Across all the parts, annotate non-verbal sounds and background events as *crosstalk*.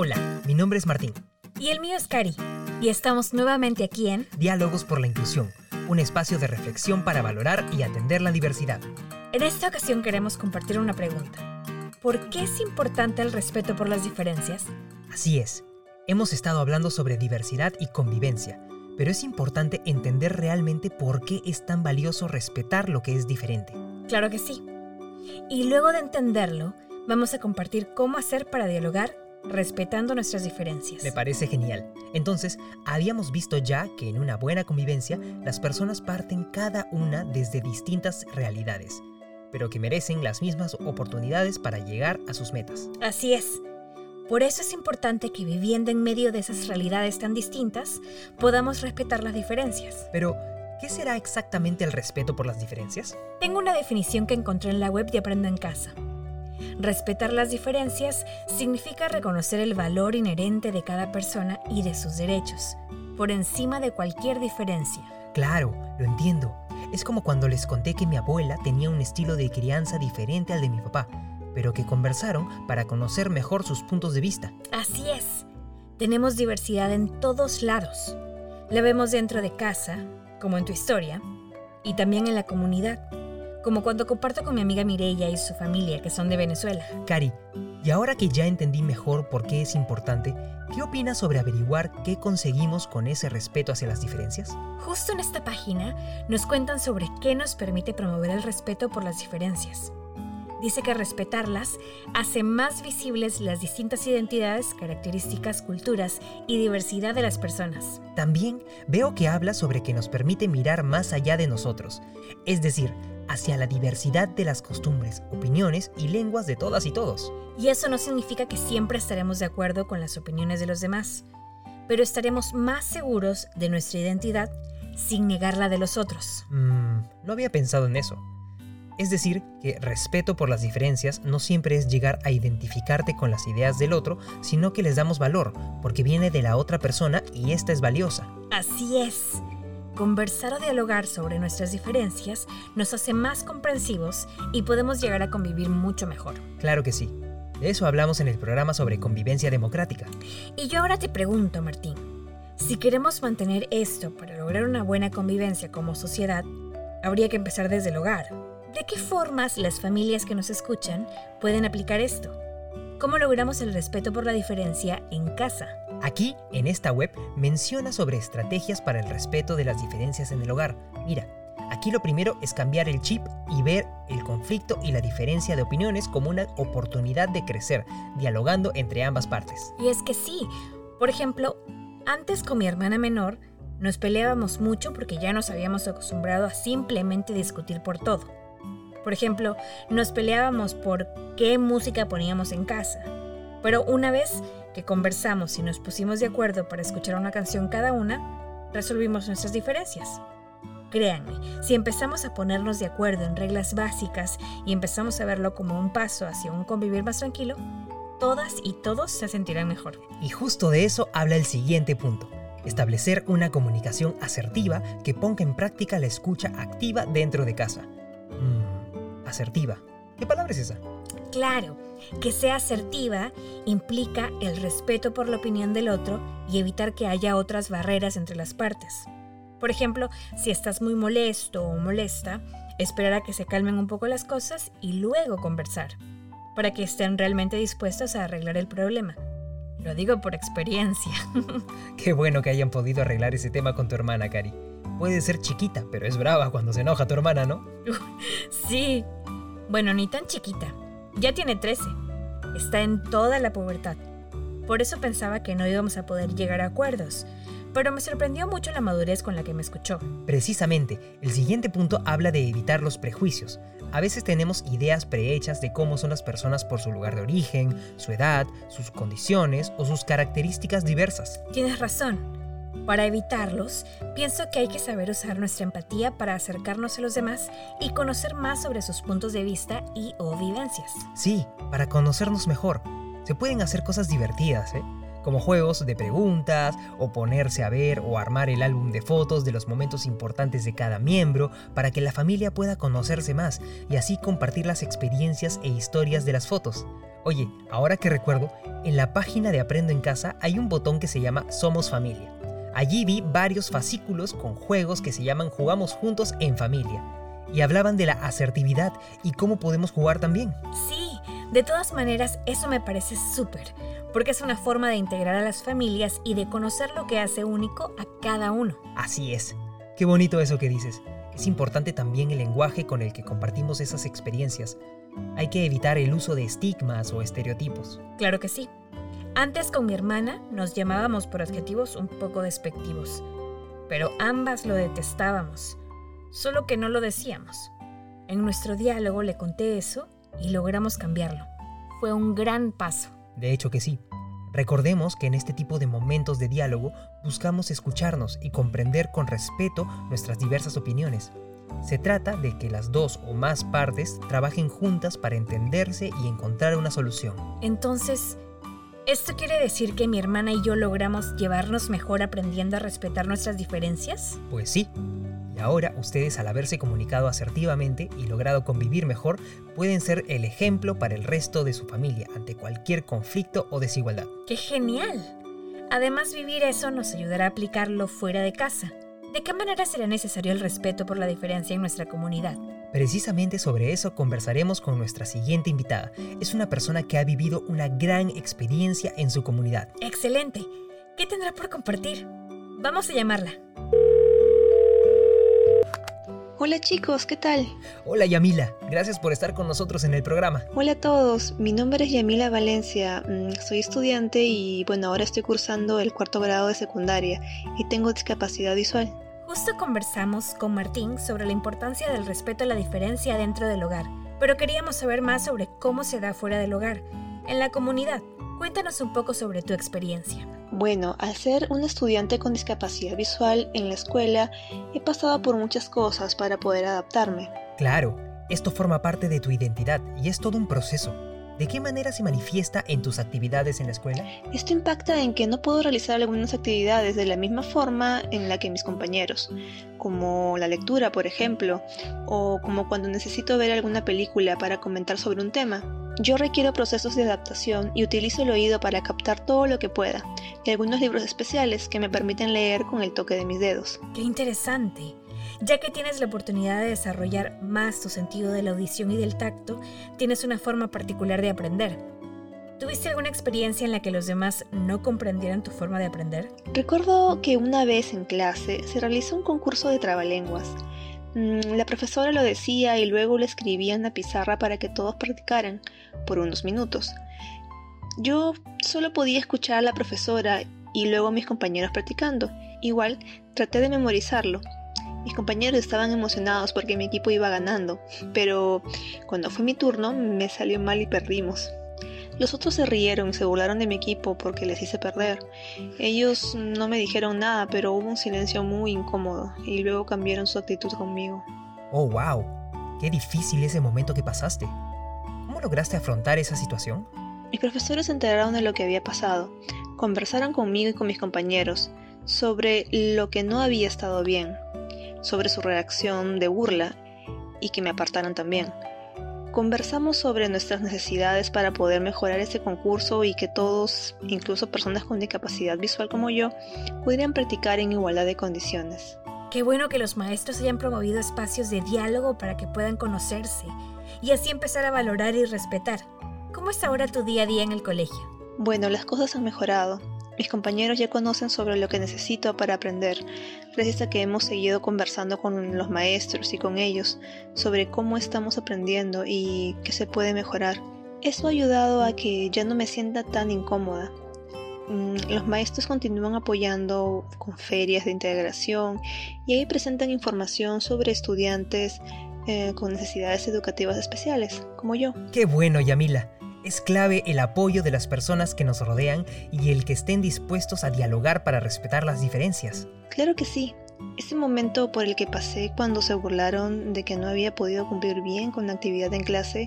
Hola, mi nombre es Martín. Y el mío es Cari. Y estamos nuevamente aquí en Diálogos por la Inclusión, un espacio de reflexión para valorar y atender la diversidad. En esta ocasión queremos compartir una pregunta. ¿Por qué es importante el respeto por las diferencias? Así es. Hemos estado hablando sobre diversidad y convivencia, pero es importante entender realmente por qué es tan valioso respetar lo que es diferente. Claro que sí. Y luego de entenderlo, vamos a compartir cómo hacer para dialogar respetando nuestras diferencias. Me parece genial. Entonces, habíamos visto ya que en una buena convivencia las personas parten cada una desde distintas realidades, pero que merecen las mismas oportunidades para llegar a sus metas. Así es. Por eso es importante que viviendo en medio de esas realidades tan distintas, podamos respetar las diferencias. Pero, ¿qué será exactamente el respeto por las diferencias? Tengo una definición que encontré en la web de Aprendo en Casa. Respetar las diferencias significa reconocer el valor inherente de cada persona y de sus derechos, por encima de cualquier diferencia. Claro, lo entiendo. Es como cuando les conté que mi abuela tenía un estilo de crianza diferente al de mi papá, pero que conversaron para conocer mejor sus puntos de vista. Así es. Tenemos diversidad en todos lados. La vemos dentro de casa, como en tu historia, y también en la comunidad como cuando comparto con mi amiga Mireia y su familia, que son de Venezuela. Cari, y ahora que ya entendí mejor por qué es importante, ¿qué opinas sobre averiguar qué conseguimos con ese respeto hacia las diferencias? Justo en esta página nos cuentan sobre qué nos permite promover el respeto por las diferencias. Dice que respetarlas hace más visibles las distintas identidades, características, culturas y diversidad de las personas. También veo que habla sobre que nos permite mirar más allá de nosotros, es decir, hacia la diversidad de las costumbres, opiniones y lenguas de todas y todos. Y eso no significa que siempre estaremos de acuerdo con las opiniones de los demás, pero estaremos más seguros de nuestra identidad sin negar la de los otros. Mm, no había pensado en eso. Es decir, que respeto por las diferencias no siempre es llegar a identificarte con las ideas del otro, sino que les damos valor, porque viene de la otra persona y esta es valiosa. Así es. Conversar o dialogar sobre nuestras diferencias nos hace más comprensivos y podemos llegar a convivir mucho mejor. Claro que sí. De eso hablamos en el programa sobre convivencia democrática. Y yo ahora te pregunto, Martín, si queremos mantener esto para lograr una buena convivencia como sociedad, habría que empezar desde el hogar. ¿De qué formas las familias que nos escuchan pueden aplicar esto? ¿Cómo logramos el respeto por la diferencia en casa? Aquí, en esta web, menciona sobre estrategias para el respeto de las diferencias en el hogar. Mira, aquí lo primero es cambiar el chip y ver el conflicto y la diferencia de opiniones como una oportunidad de crecer, dialogando entre ambas partes. Y es que sí, por ejemplo, antes con mi hermana menor, nos peleábamos mucho porque ya nos habíamos acostumbrado a simplemente discutir por todo. Por ejemplo, nos peleábamos por qué música poníamos en casa. Pero una vez que conversamos y nos pusimos de acuerdo para escuchar una canción cada una, resolvimos nuestras diferencias. Créanme, si empezamos a ponernos de acuerdo en reglas básicas y empezamos a verlo como un paso hacia un convivir más tranquilo, todas y todos se sentirán mejor. Y justo de eso habla el siguiente punto. Establecer una comunicación asertiva que ponga en práctica la escucha activa dentro de casa. Mmm, asertiva. ¿Qué palabra es esa? Claro, que sea asertiva implica el respeto por la opinión del otro y evitar que haya otras barreras entre las partes. Por ejemplo, si estás muy molesto o molesta, esperar a que se calmen un poco las cosas y luego conversar, para que estén realmente dispuestos a arreglar el problema. Lo digo por experiencia. *laughs* Qué bueno que hayan podido arreglar ese tema con tu hermana, Cari. Puede ser chiquita, pero es brava cuando se enoja tu hermana, ¿no? *laughs* sí. Bueno, ni tan chiquita. Ya tiene 13. Está en toda la pubertad. Por eso pensaba que no íbamos a poder llegar a acuerdos. Pero me sorprendió mucho la madurez con la que me escuchó. Precisamente, el siguiente punto habla de evitar los prejuicios. A veces tenemos ideas prehechas de cómo son las personas por su lugar de origen, su edad, sus condiciones o sus características diversas. Tienes razón. Para evitarlos, pienso que hay que saber usar nuestra empatía para acercarnos a los demás y conocer más sobre sus puntos de vista y o vivencias. Sí, para conocernos mejor. Se pueden hacer cosas divertidas, ¿eh? como juegos de preguntas, o ponerse a ver o armar el álbum de fotos de los momentos importantes de cada miembro para que la familia pueda conocerse más y así compartir las experiencias e historias de las fotos. Oye, ahora que recuerdo, en la página de Aprendo en Casa hay un botón que se llama Somos Familia. Allí vi varios fascículos con juegos que se llaman Jugamos Juntos en Familia y hablaban de la asertividad y cómo podemos jugar también. Sí, de todas maneras eso me parece súper, porque es una forma de integrar a las familias y de conocer lo que hace único a cada uno. Así es. Qué bonito eso que dices. Es importante también el lenguaje con el que compartimos esas experiencias. Hay que evitar el uso de estigmas o estereotipos. Claro que sí. Antes con mi hermana nos llamábamos por adjetivos un poco despectivos, pero ambas lo detestábamos solo que no lo decíamos. En nuestro diálogo le conté eso y logramos cambiarlo. Fue un gran paso. De hecho que sí. Recordemos que en este tipo de momentos de diálogo buscamos escucharnos y comprender con respeto nuestras diversas opiniones. Se trata de que las dos o más partes trabajen juntas para entenderse y encontrar una solución. Entonces, ¿esto quiere decir que mi hermana y yo logramos llevarnos mejor aprendiendo a respetar nuestras diferencias? Pues sí, ahora ustedes al haberse comunicado asertivamente y logrado convivir mejor, pueden ser el ejemplo para el resto de su familia ante cualquier conflicto o desigualdad. ¡Qué genial! Además, vivir eso nos ayudará a aplicarlo fuera de casa. ¿De qué manera será necesario el respeto por la diferencia en nuestra comunidad? Precisamente sobre eso conversaremos con nuestra siguiente invitada. Es una persona que ha vivido una gran experiencia en su comunidad. ¡Excelente! ¿Qué tendrá por compartir? Vamos a llamarla. Hola chicos, ¿qué tal? Hola Yamila, gracias por estar con nosotros en el programa. Hola a todos, mi nombre es Yamila Valencia, mm, soy estudiante y bueno, ahora estoy cursando el cuarto grado de secundaria y tengo discapacidad visual. Justo conversamos con Martín sobre la importancia del respeto a la diferencia dentro del hogar, pero queríamos saber más sobre cómo se da fuera del hogar, en la comunidad. Cuéntanos un poco sobre tu experiencia. Bueno, al ser un estudiante con discapacidad visual en la escuela, he pasado por muchas cosas para poder adaptarme. Claro, esto forma parte de tu identidad y es todo un proceso. ¿De qué manera se manifiesta en tus actividades en la escuela? Esto impacta en que no puedo realizar algunas actividades de la misma forma en la que mis compañeros, como la lectura, por ejemplo, o como cuando necesito ver alguna película para comentar sobre un tema. Yo requiero procesos de adaptación y utilizo el oído para captar todo lo que pueda, y algunos libros especiales que me permiten leer con el toque de mis dedos. ¡Qué interesante! Ya que tienes la oportunidad de desarrollar más tu sentido de la audición y del tacto, tienes una forma particular de aprender. ¿Tuviste alguna experiencia en la que los demás no comprendieran tu forma de aprender? Recuerdo que una vez en clase se realizó un concurso de trabalenguas. Mm, la profesora lo decía y luego lo escribía en la pizarra para que todos practicaran por unos minutos. Yo solo podía escuchar a la profesora y luego a mis compañeros practicando. Igual traté de memorizarlo. Mis compañeros estaban emocionados porque mi equipo iba ganando, pero cuando fue mi turno me salió mal y perdimos. Los otros se rieron y se burlaron de mi equipo porque les hice perder. Ellos no me dijeron nada, pero hubo un silencio muy incómodo y luego cambiaron su actitud conmigo. Oh, wow. Qué difícil ese momento que pasaste. ¿Cómo lograste afrontar esa situación? Mis profesores se enteraron de lo que había pasado. Conversaron conmigo y con mis compañeros sobre lo que no había estado bien, sobre su reacción de burla y que me apartaran también. Conversamos sobre nuestras necesidades para poder mejorar este concurso y que todos, incluso personas con discapacidad visual como yo, pudieran practicar en igualdad de condiciones. Qué bueno que los maestros hayan promovido espacios de diálogo para que puedan conocerse y así empezar a valorar y respetar. ¿Cómo es ahora tu día a día en el colegio? Bueno, las cosas han mejorado. Mis compañeros ya conocen sobre lo que necesito para aprender, gracias a que hemos seguido conversando con los maestros y con ellos sobre cómo estamos aprendiendo y qué se puede mejorar. Eso ha ayudado a que ya no me sienta tan incómoda. Mm, los maestros continúan apoyando con ferias de integración y ahí presentan información sobre estudiantes eh, con necesidades educativas especiales, como yo. Qué bueno, Yamila. Es clave el apoyo de las personas que nos rodean y el que estén dispuestos a dialogar para respetar las diferencias. Claro que sí. Ese momento por el que pasé cuando se burlaron de que no había podido cumplir bien con la actividad en clase,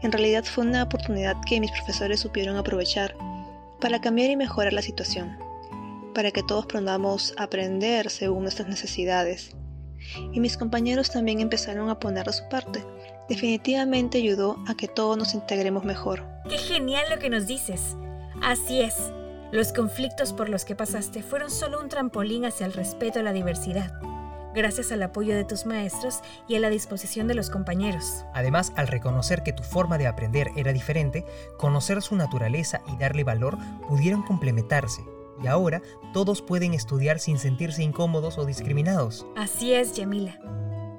en realidad fue una oportunidad que mis profesores supieron aprovechar. para cambiar y mejorar la situación, para que todos podamos aprender según nuestras necesidades. Y mis compañeros también empezaron a poner de su parte. Definitivamente ayudó a que todos nos integremos mejor. ¡Qué genial lo que nos dices! Así es, los conflictos por los que pasaste fueron solo un trampolín hacia el respeto a la diversidad gracias al apoyo de tus maestros y a la disposición de los compañeros. Además, al reconocer que tu forma de aprender era diferente, conocer su naturaleza y darle valor pudieron complementarse. Y ahora todos pueden estudiar sin sentirse incómodos o discriminados. Así es, Yamila.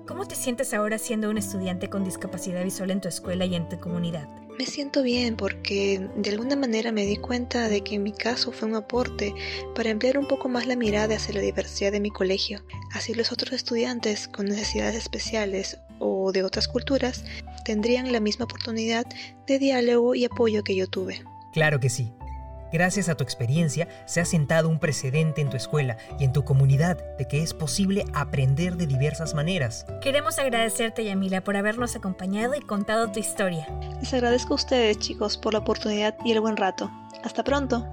¿Cómo te sientes ahora siendo un estudiante con discapacidad visual en tu escuela y en tu comunidad? Me siento bien porque de alguna manera me di cuenta de que en mi caso fue un aporte para emplear un poco más la mirada hacia la diversidad de mi colegio. Así los otros estudiantes con necesidades especiales o de otras culturas tendrían la misma oportunidad de diálogo y apoyo que yo tuve. Claro que sí. Gracias a tu experiencia se ha sentado un precedente en tu escuela y en tu comunidad de que es posible aprender de diversas maneras. Queremos agradecerte, Yamila, por habernos acompañado y contado tu historia. Les agradezco a ustedes, chicos, por la oportunidad y el buen rato. Hasta pronto.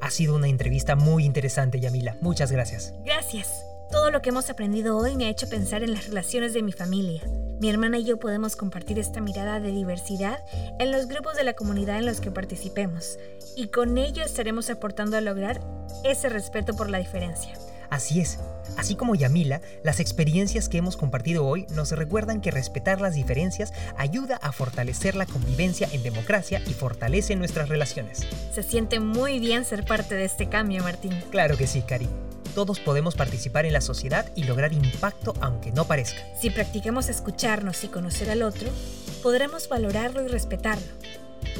Ha sido una entrevista muy interesante, Yamila. Muchas gracias. Gracias. Todo lo que hemos aprendido hoy me ha hecho pensar en las relaciones de mi familia. Mi hermana y yo podemos compartir esta mirada de diversidad en los grupos de la comunidad en los que participemos y con ello estaremos aportando a lograr ese respeto por la diferencia. Así es. Así como Yamila, las experiencias que hemos compartido hoy nos recuerdan que respetar las diferencias ayuda a fortalecer la convivencia en democracia y fortalece nuestras relaciones. Se siente muy bien ser parte de este cambio, Martín. Claro que sí, Cari todos podemos participar en la sociedad y lograr impacto aunque no parezca. Si practicamos escucharnos y conocer al otro, podremos valorarlo y respetarlo.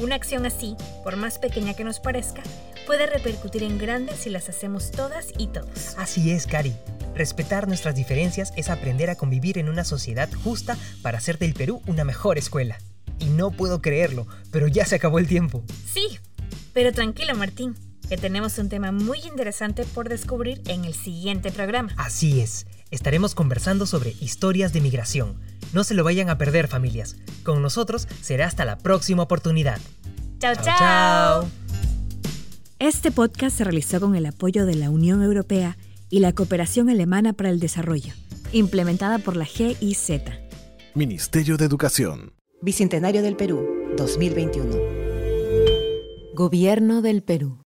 Una acción así, por más pequeña que nos parezca, puede repercutir en grandes si las hacemos todas y todos. Así es, Cari. Respetar nuestras diferencias es aprender a convivir en una sociedad justa para hacer del Perú una mejor escuela. Y no puedo creerlo, pero ya se acabó el tiempo. Sí, pero tranquilo, Martín que tenemos un tema muy interesante por descubrir en el siguiente programa. Así es, estaremos conversando sobre historias de migración. No se lo vayan a perder familias. Con nosotros será hasta la próxima oportunidad. Chao, chao. Este podcast se realizó con el apoyo de la Unión Europea y la Cooperación Alemana para el Desarrollo, implementada por la GIZ. Ministerio de Educación. Bicentenario del Perú, 2021. Gobierno del Perú.